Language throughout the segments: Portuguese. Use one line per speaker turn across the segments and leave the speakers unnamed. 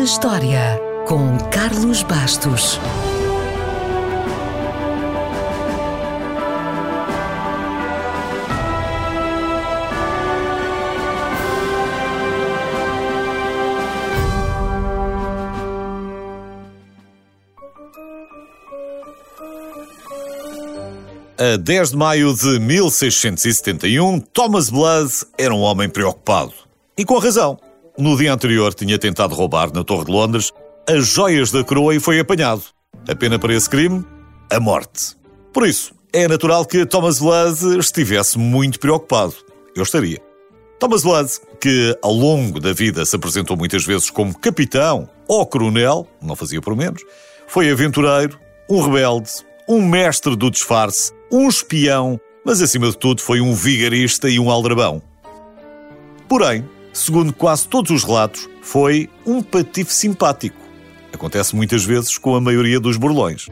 na História, com Carlos Bastos.
A 10 de maio de 1671, Thomas Blood era um homem preocupado. E com razão. No dia anterior tinha tentado roubar na Torre de Londres as joias da coroa e foi apanhado. A pena para esse crime? A morte. Por isso, é natural que Thomas Blood estivesse muito preocupado. Eu estaria. Thomas Blood, que ao longo da vida se apresentou muitas vezes como capitão ou coronel, não fazia por menos, foi aventureiro, um rebelde, um mestre do disfarce, um espião, mas acima de tudo foi um vigarista e um aldrabão. Porém, segundo quase todos os relatos, foi um patife simpático. Acontece muitas vezes com a maioria dos burlões.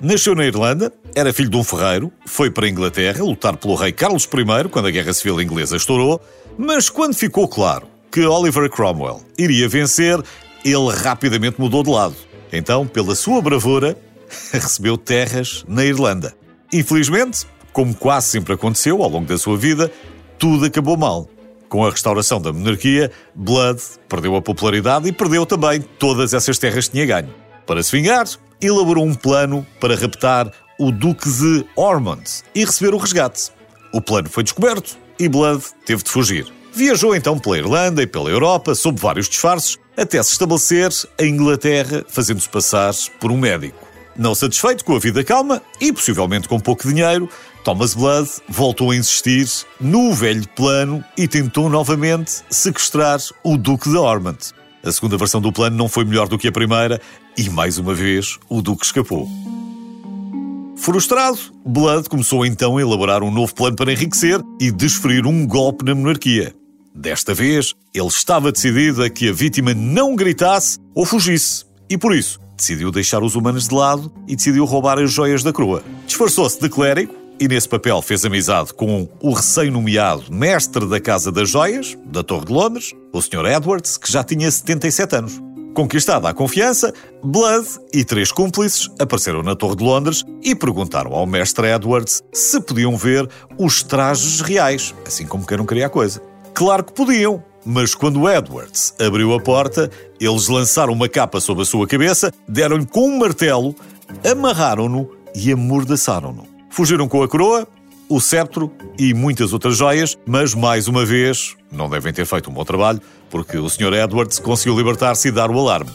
Nasceu na Irlanda, era filho de um ferreiro, foi para a Inglaterra lutar pelo rei Carlos I quando a Guerra Civil Inglesa estourou, mas quando ficou claro que Oliver Cromwell iria vencer, ele rapidamente mudou de lado. Então, pela sua bravura, recebeu terras na Irlanda. Infelizmente, como quase sempre aconteceu ao longo da sua vida, tudo acabou mal. Com a restauração da monarquia, Blood perdeu a popularidade e perdeu também todas essas terras que tinha ganho. Para se vingar, elaborou um plano para raptar o Duque de Ormond e receber o resgate. O plano foi descoberto e Blood teve de fugir. Viajou então pela Irlanda e pela Europa, sob vários disfarces, até se estabelecer em Inglaterra, fazendo-se passar por um médico. Não satisfeito com a vida calma e possivelmente com pouco dinheiro, Thomas Blood voltou a insistir no velho plano e tentou novamente sequestrar o Duque de Ormond. A segunda versão do plano não foi melhor do que a primeira e, mais uma vez, o Duque escapou. Frustrado, Blood começou então a elaborar um novo plano para enriquecer e desferir um golpe na monarquia. Desta vez, ele estava decidido a que a vítima não gritasse ou fugisse, e por isso decidiu deixar os humanos de lado e decidiu roubar as joias da coroa. Disfarçou-se de clérigo e nesse papel fez amizade com o recém-nomeado mestre da Casa das Joias, da Torre de Londres, o Sr. Edwards, que já tinha 77 anos. Conquistada a confiança, Blood e três cúmplices apareceram na Torre de Londres e perguntaram ao mestre Edwards se podiam ver os trajes reais, assim como queria a coisa. Claro que podiam, mas quando Edwards abriu a porta, eles lançaram uma capa sobre a sua cabeça, deram-lhe com um martelo, amarraram-no e amordaçaram-no. Fugiram com a coroa, o cetro e muitas outras joias, mas mais uma vez não devem ter feito um bom trabalho, porque o Sr. Edwards conseguiu libertar-se e dar o alarme.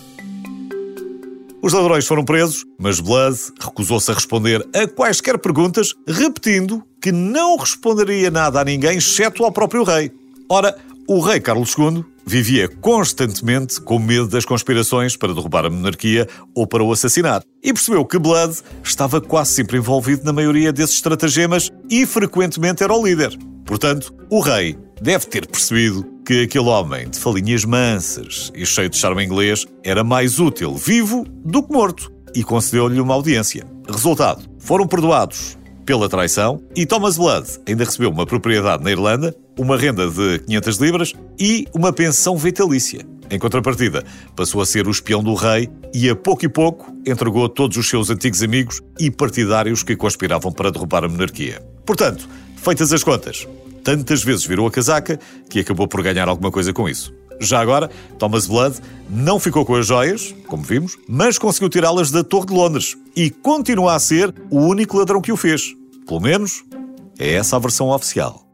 Os ladrões foram presos, mas Blood recusou-se a responder a quaisquer perguntas, repetindo que não responderia nada a ninguém, exceto ao próprio rei. Ora, o rei Carlos II vivia constantemente com medo das conspirações para derrubar a monarquia ou para o assassinar. E percebeu que Blood estava quase sempre envolvido na maioria desses estratagemas e frequentemente era o líder. Portanto, o rei deve ter percebido que aquele homem de falinhas mansas e cheio de charme inglês era mais útil vivo do que morto e concedeu-lhe uma audiência. Resultado: foram perdoados pela traição e Thomas Blood ainda recebeu uma propriedade na Irlanda, uma renda de 500 libras e uma pensão vitalícia. Em contrapartida, passou a ser o espião do rei e, a pouco e pouco, entregou todos os seus antigos amigos e partidários que conspiravam para derrubar a monarquia. Portanto, feitas as contas, tantas vezes virou a casaca que acabou por ganhar alguma coisa com isso. Já agora, Thomas Blood não ficou com as joias, como vimos, mas conseguiu tirá-las da Torre de Londres e continua a ser o único ladrão que o fez. Pelo menos, é essa a versão oficial.